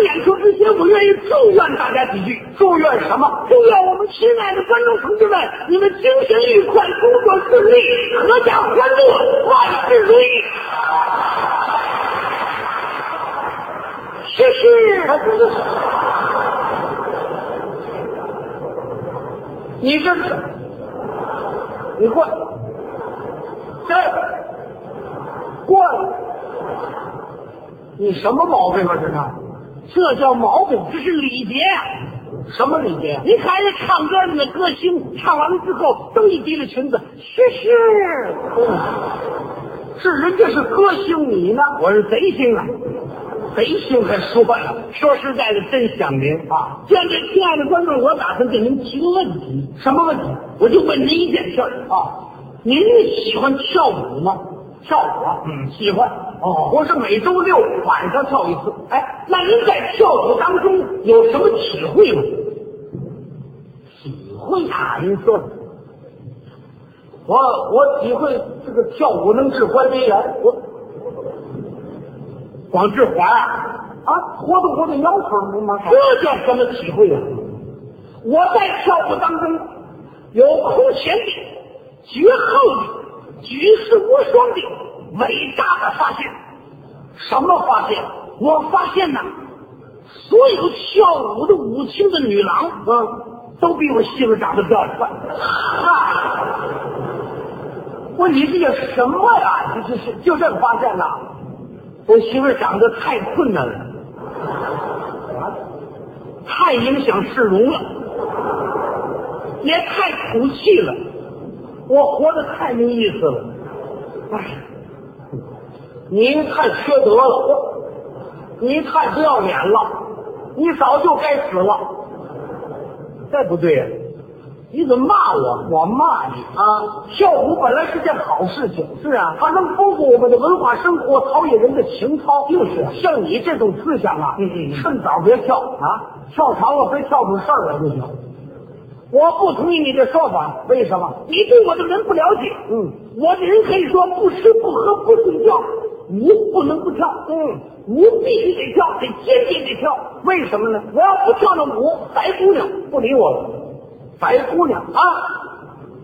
演出之前，我愿意祝愿大家几句。祝愿什么？祝愿我们亲爱的观众同志们，你们精神愉快，工作顺利，阖家欢乐，万事如意。谢谢。你这是，你过来，这过来，你什么毛病啊？这是这叫毛病，这是礼节呀、什么礼节？你看人家唱歌的那歌星，唱完了之后都一提着裙子，是是，是人家是歌星，你呢？我是贼星啊！贼星还说呀？说实在的，真想您啊！现在，亲爱的观众，我打算给您提个问题，什么问题我就问您一件事儿：啊？您喜欢跳舞吗？跳舞啊？嗯，喜欢。哦，我是每周六晚上跳一次。哎，那您在跳舞当中有什么体会吗？体会啊？您说，我我体会这个跳舞能治关节炎，我光治滑啊，啊活动活动腰腿不吗？这叫什么体会啊？我在跳舞当中有空前的、绝后的、举世无双的伟大的发现。什么发现？我发现呐，所有跳舞的舞厅的女郎，嗯，都比我媳妇长得漂亮。嗨，我你这叫什么呀？这这是就这个发现呐？我媳妇长得太困难了，太影响市容了，也太土气了，我活得太没意思了。哎，你太缺德了，你太不要脸了，你早就该死了。这不对呀、你怎么骂我？我骂你啊！跳舞本来是件好事情，是啊它能丰富我们的文化生活，陶冶人的情操。就是啊像你这种思想啊，嗯嗯嗯趁早别跳啊，跳长了非跳出事儿来就行。我不同意你的说法。为什么？你对我的人不了解。嗯，我这人可以说不吃不喝不睡觉，舞不能不跳。嗯，舞必须得跳，得坚决得跳。为什么呢？我要不跳那舞，白姑娘不理我了。白姑娘啊，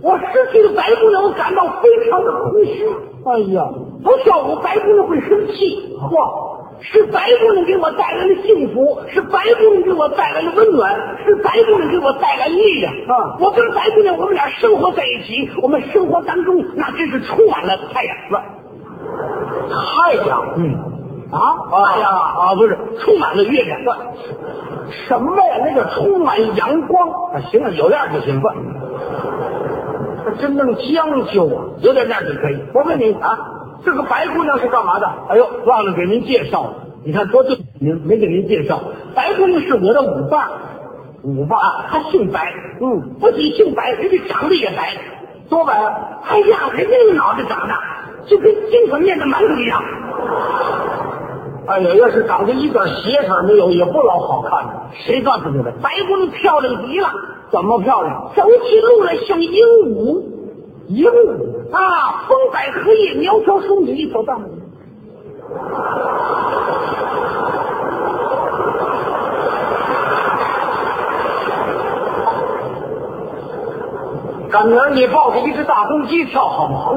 我失去了白姑娘，我感到非常的空虚。哎呀，不跳舞，白姑娘会生气。嚯，是白姑娘给我带来了幸福，是白姑娘给我带来了温暖，是白姑娘给我带来力量。啊我跟白姑娘，我们俩生活在一起，我们生活当中那真是充满了太阳。太阳，嗯，啊，太阳啊，不是，充满了月亮。什么呀？那个充满阳光，啊，行了，有样就行吧，这真正将就啊！有点样就可以。我问你啊，这个白姑娘是干嘛的？哎呦，忘了给您介绍了，你看多对您没给您介绍。白姑娘是我的舞伴，舞伴，她姓白，嗯，不仅姓白，人家长得也白，多白啊！哎呀，人家那个脑袋长得就跟金粉面的馒头一样。哎呀，要是长得一点邪色没有，也不老好看的。谁告诉你的？白姑娘漂亮极了，怎么漂亮？走起路来像鹦鹉，鹦鹉啊，风摆荷叶，苗条淑女，一手大。赶明儿你抱着一只大公鸡跳好不好？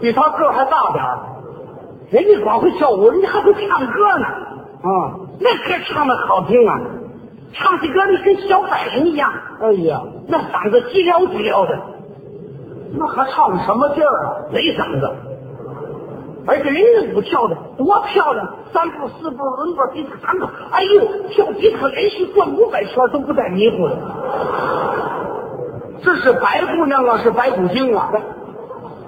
比他个儿还大点儿。人家光会跳舞，人家还会唱歌呢。啊，那歌唱的好听啊，唱起歌来跟小百灵一样，哎呀，那嗓子叽撩叽撩的，那还唱什么劲儿啊？没嗓子。而且人家舞跳的多漂亮，三步四步轮步比特三步，哎呦，跳几次连续转五百圈都不带迷糊的。这是白姑娘啊，是白骨精啊？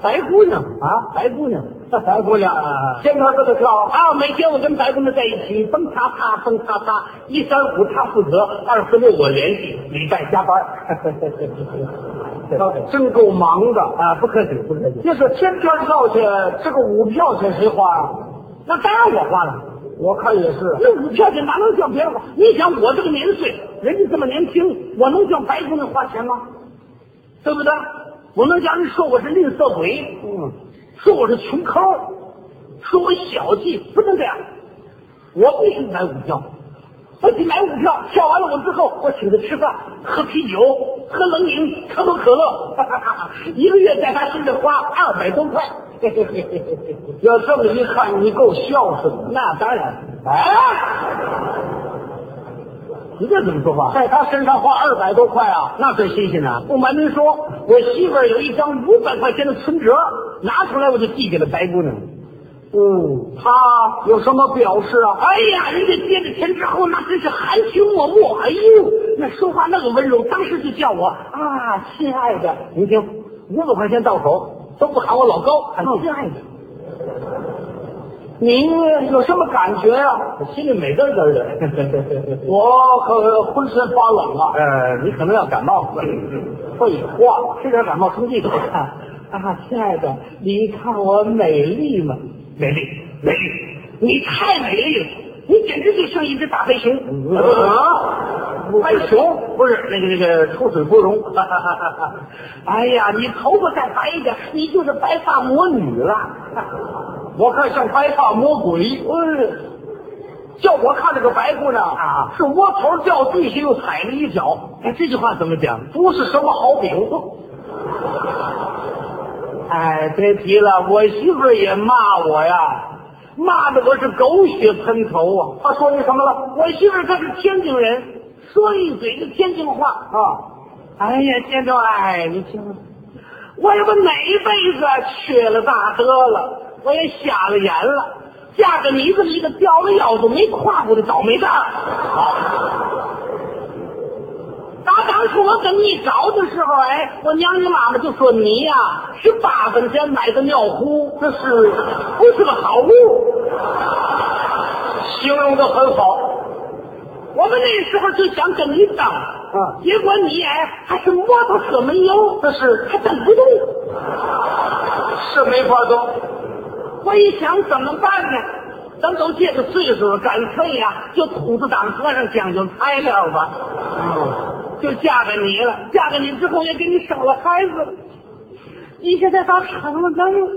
白姑娘啊，白姑娘，白姑娘，天天跟她跳啊。每天我跟白姑娘在一起，蹦擦擦，蹦擦擦，一三五她负责，二四六我联系，礼拜加班。真够忙的啊，不客气，不客气。要是天天跳去，这个舞票钱谁花啊？那当然我花了，我看也是。那舞票钱哪能叫别人花？你想我这个年岁，人家这么年轻，我能叫白姑娘花钱吗？对不对？我能叫人说我是吝啬鬼，嗯，说我是穷抠，说我小气，不能这样。我必须买股票，我去买股票，跳完了我之后，我请他吃饭，喝啤酒，喝冷饮，可口可乐，哈哈哈一个月在他身上花二百多块。要这么一看，你够孝顺的。那当然，哎，你这怎么说话？在他身上花二百多块啊，那最新鲜呢！不瞒您说，我媳妇儿有一张五百块钱的存折，拿出来我就递给了白姑娘。嗯，他有什么表示啊？哎呀，人家接着钱之后，那真是含情脉脉。哎呦，那说话那个温柔，当时就叫我啊，亲爱的。您听，五百块钱到手都不喊我老高，喊亲爱的。你有什么感觉呀、我心里美滋滋的。我可浑身发冷啊！呃，你可能要感冒了。废话，吃点感冒冲剂吧。啊，亲爱的，你看我美丽吗？美丽，美丽，你太美丽了，你简直就像一只大黑熊。啊，白熊不是那个那个出水芙蓉。哎呀，你头发再白一点，你就是白发魔女了。我看像白发魔鬼。嗯，叫我看这个白姑娘啊是窝头掉地下又踩了一脚，哎，这句话怎么讲？不是什么好饼。哎，别提了，我媳妇儿也骂我呀，骂的我是狗血喷头啊！他说你什么了？我媳妇儿她是天津人，说一嘴的天津话。啊，哎呀，见着哎，你听，我要不哪辈子缺了大德了，我也瞎了眼了，嫁给你这么一个掉了腰都没跨过的倒霉蛋儿。打当初我跟你找的时候，哎，我娘你妈妈就说你呀、是八分钱买的尿壶，这是不是个好物？形容的很好。我们那时候就想跟你当，嗯结果你哎还是摩托车没油，这是还蹬不动。是没法动。我一想怎么办呢？咱都这个岁数了，干脆呀、就秃子当和尚，讲究材料吧。就嫁给你了，嫁给你之后也给你生了孩子了。你现在倒成了能了，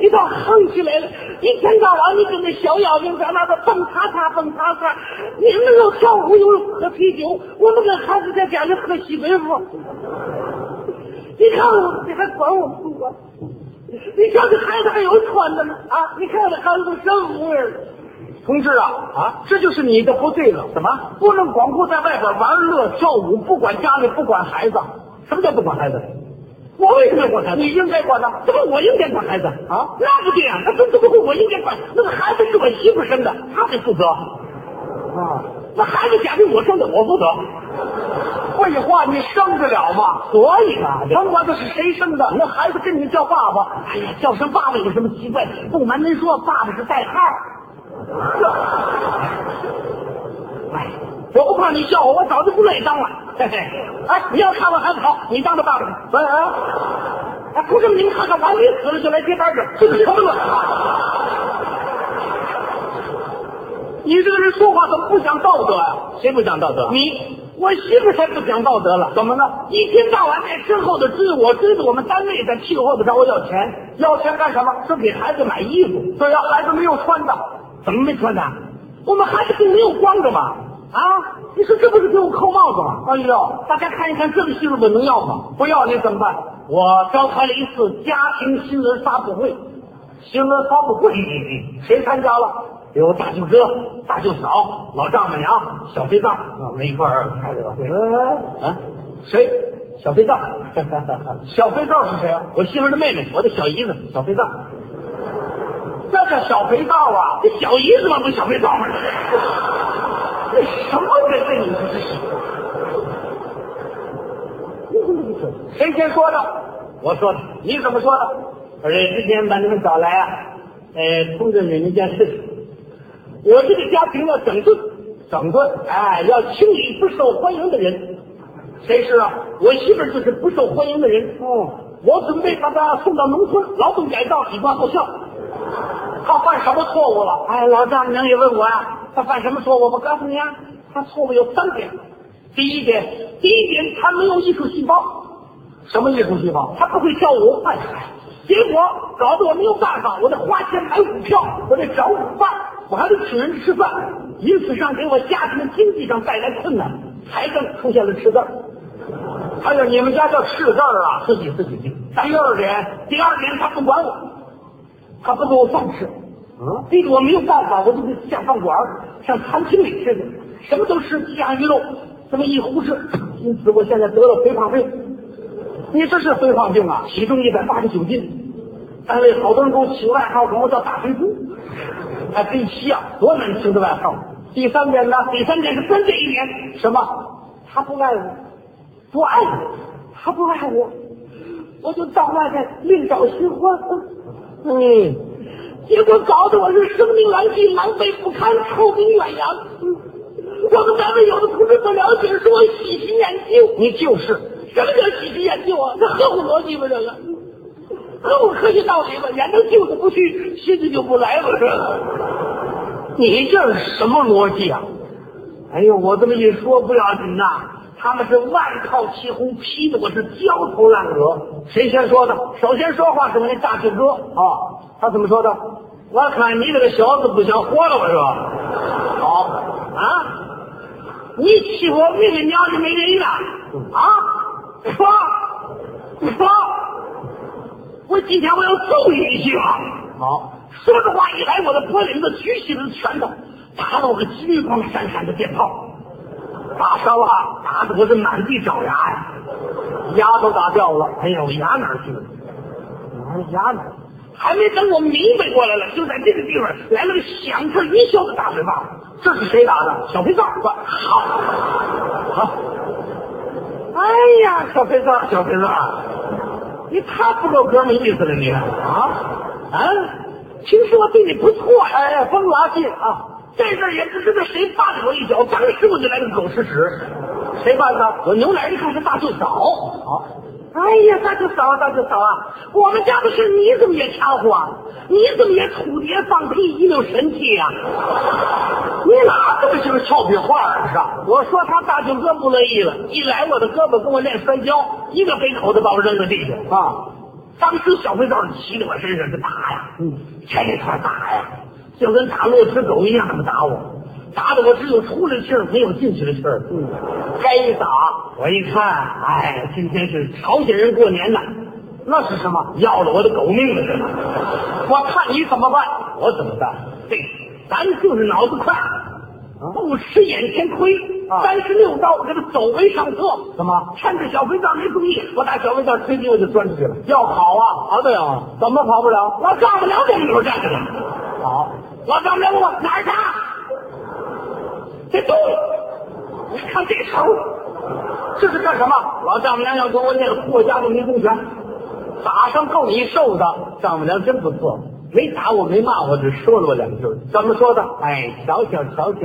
你倒横起来了。一天到晚你跟那小妖精在那儿蹦擦擦蹦擦擦，你们又跳舞又喝啤酒，我们跟孩子在家里喝西北风。你看我，你还管我不管？你瞧这孩子还有穿的呢啊！你看这孩子都什么模样了？同志啊啊，这就是你的不对了。怎么？不能光顾在外边玩乐跳舞，不管家里，不管孩子。什么叫不管孩子？我为什么要管孩子？你应该管他。怎么我应该管孩子啊那不对啊、那怎怎么会我应该管？那个孩子是我媳妇生的，他得负责。啊，那孩子假定我生的，我负责。废话，你生得了吗？所以嘛，甭管他是谁生的，那孩子跟你叫爸爸。哎呀，叫声爸爸有什么奇怪？不瞒您说，爸爸是代号。哎，我不怕你笑我，我早就不乐意当了。嘿嘿，哎，你要看我孩子好，你当着爸爸去。哎哎，哎，不是您看看我还没死了就来接班去，这是什么乱话？你这个人说话怎么不讲道德啊、谁不讲道德？你我媳妇才不讲道德了。怎么了？一天到晚在身后的追我，追着我们单位在屁股后头找我要钱，要钱干什么？说给孩子买衣服。对呀、孩子没有穿的。怎么没穿的？我们孩子并没有光着嘛！啊，你说这不是给我扣帽子吗？哎呦，大家看一看这个媳妇我能要吗？不要你怎么办？我召开了一次家庭新闻发布会，新闻发布会，谁参加了？有大舅哥、大舅嫂、老丈母娘、小肥皂，我们一块儿开这个会。啊，谁？小肥皂，小肥皂是谁啊？我媳妇的妹妹，我的小姨子，小肥皂。这叫小肥皂啊！这小姨子嘛，不是小肥皂吗？这什么人呢？你说这是？谁先说的？我说的。你怎么说的？我这之前把你们找来啊，呃，通知你们一件事情。我这个家庭要整顿，整顿。哎，要清理不受欢迎的人。谁是啊？我媳妇儿就是不受欢迎的人。哦，我准备把她送到农村劳动改造，以挂奏效。她犯什么错误了？哎，老丈母娘也问我呀、她犯什么错误？我告诉你啊，她错误有三点。第一点，第一点，她没有艺术细胞，什么艺术细胞？她不会跳舞。哎，结果搞得我没有办法，我得花钱买股票，我得找舞伴，我还得请人吃饭。因此上给我家庭经济上带来困难，财政出现了赤字儿。哎呀，你们家叫赤字儿啊？自己自己定。第二年，第二年，他不管我，他不给我饭吃，嗯，逼得我没有办法，我就得下饭馆儿上餐厅里吃去，什么都吃，鸡鸭鱼肉，这么一胡吃。因此，我现在得了肥胖病，你这是肥胖病啊？体重一百八十九斤，单位好多人给我起个外号，管我叫大肥猪，还真像，多难听的外号。第三点呢？第三点是关键一点，什么？他不爱我，不爱我，他不爱我，我就到外面另找新欢。嗯，结果搞得我是声名狼藉、狼狈不堪、臭名远扬。嗯我们单位有的同志不了解，说我喜新厌旧。你就是。什么叫喜新厌旧啊？这合乎逻辑吗？这个合乎科学道理吗？眼睛旧的不去，新的就不来了，是吧？你这是什么逻辑啊？哎呦，我这么一说不要紧呐，他们是万套齐轰，批的我是焦头烂额。谁先说的？首先说话是我那大舅哥，啊，他怎么说的？我看你这个小子不想活了，我说，好，啊，你欺负我妹妹娘就没人了啊？说，说，我今天我要揍你一下。好，说着话一来，我的脖领子举起了拳头，打了我个金光闪闪的鞭炮，打伤了，打得我是满地找牙呀！牙都打掉了。哎呦，牙哪儿去了？牙呢？还没等我明白过来了，就在这个地方来了个响彻云霄的大嘴巴，这是谁打的？小肥皂。好，好，哎呀，小肥皂，小肥皂，你太不够哥们意思了，你啊啊！其实我对你不错呀，哎，甭拉近啊！这事也不知道谁绊了我一脚，当时我就来个狗吃屎。谁办的？我牛奶一看是大舅嫂，好，哎呀，大舅嫂，大舅嫂啊，我们家的事你怎么也掺和啊？你怎么也土碟放屁，一溜神气呀、你哪这么些个俏皮话啊？是啊，我说他大舅哥不乐意了，一来我的胳膊跟我练摔跤，一个背口子把我扔在地下。啊，当时小肥皂骑在我身上就打呀，嗯，这块打呀，就跟打落吃狗一样，那么打我，打的我只有出来气儿，没有进去的气儿。嗯，该打，我一看，哎，今天是朝鲜人过年呐，那是什么？要了我的狗命了，这是。我看你怎么办？我怎么办？对，咱就是脑子快，不吃眼前亏。啊三十六招，我给他走为上策。怎么？趁着小肥皂没注意，我打小肥皂吹牛我就钻出去了。要跑啊？跑不了，怎么跑不了？我上不了这门口站着呢。好，我上不了我哪儿去？这东西，你看这手，这是干什么？老丈母娘要给我那个霍家的迷宫拳，打上够你受的。丈母娘真不错，没打我，没骂我，只说了我两句。怎么说的？哎，瞧瞧瞧瞧，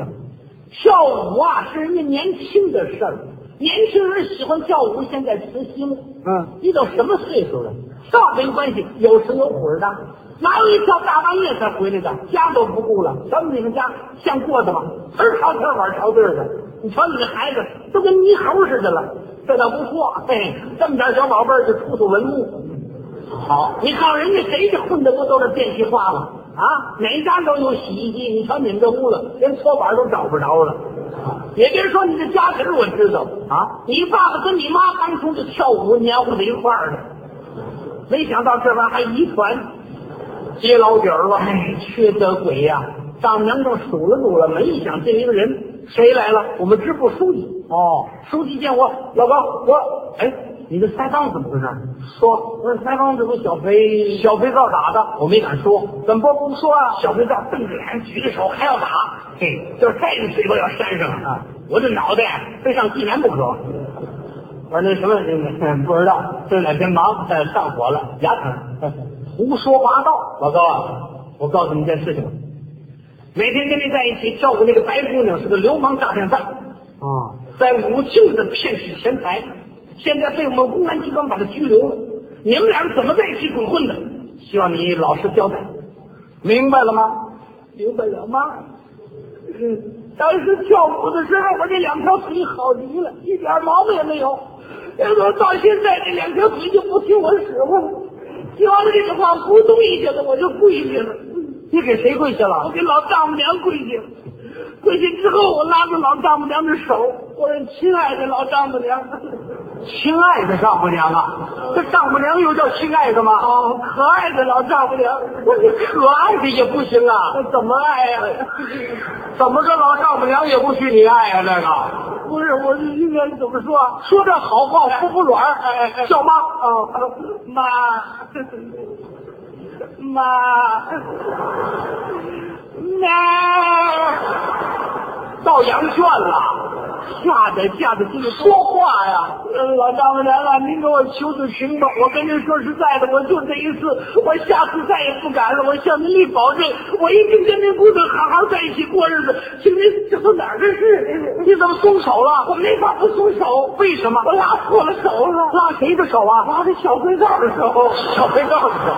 跳舞啊是人家年轻的事儿，年轻人喜欢跳舞，现在时兴。嗯，你都什么岁数了？倒没关系，有时有会的。哪有一跳大半夜才回来的？家都不顾了，咱们你们家像过的吗？词儿朝天碗朝地儿的。你瞧你这孩子都跟猕猴似的了，这倒不错。嘿，这么点小宝贝儿就出土文物。好，你告诉人家谁这混的不都是电气化吗？啊，哪家都有洗衣机，你瞧你们这屋子连搓板都找不着了。也别说你这家底，我知道啊，你爸爸跟你妈当初就跳舞黏糊在一块儿的，没想到这玩意还遗传，接老底儿了。哎，缺德鬼呀、丈母娘都数了数了，没想这一个人谁来了？我们支部书记。哦，书记见我，老高，我哎，你这腮帮怎么回事？说，我说腮帮这不小肥小肥皂打的，我没敢说，怎么不不说啊？小肥皂瞪着眼，举着手还要打，嘿，就是再一个嘴巴要扇上啊！我这脑袋非上济南不可。我说那什么，嗯不知道，这两天忙，呃上火了，牙疼，胡说八道。老高啊，我告诉你一件事情，每天跟你在一起跳舞那个白姑娘是个流氓诈骗犯，啊，在武庆的骗取钱财，现在被我们公安机关把他拘留了。你们俩是怎么在一起鬼混的？希望你老实交代。明白了吗？明白了吗？嗯，当时跳舞的时候，我这两条腿好极了，一点毛病也没有。结果到现在这两条腿就不听我使唤了，听完了这个话，咕咚一下子我就跪下了。你给谁跪下了我？给老丈母娘跪下了。回去之后，我拉着老丈母娘的手，我说：“亲爱的老丈母娘，亲爱的丈母娘啊，这丈母娘又叫亲爱的吗？哦，可爱的老丈母娘，我可爱的也不行啊，那怎么爱呀、怎么着老丈母娘也不许你爱啊？这个不是，我应该怎么说啊？说这好话服服软儿，哎哎哎叫妈哦，妈，妈，妈，到羊圈了，吓得吓得这个说话呀，老丈母娘啊，您给我求求情吧！我跟您说实在的，我就这一次，我下次再也不敢了。我向您立保证，我一定跟您姑娘好好在一起过日子。请您，这都哪儿的事？你怎么松手了？我没法不松手，为什么我拉错了手了，拉谁的手啊？拉这小肥皂的手。小肥皂的手。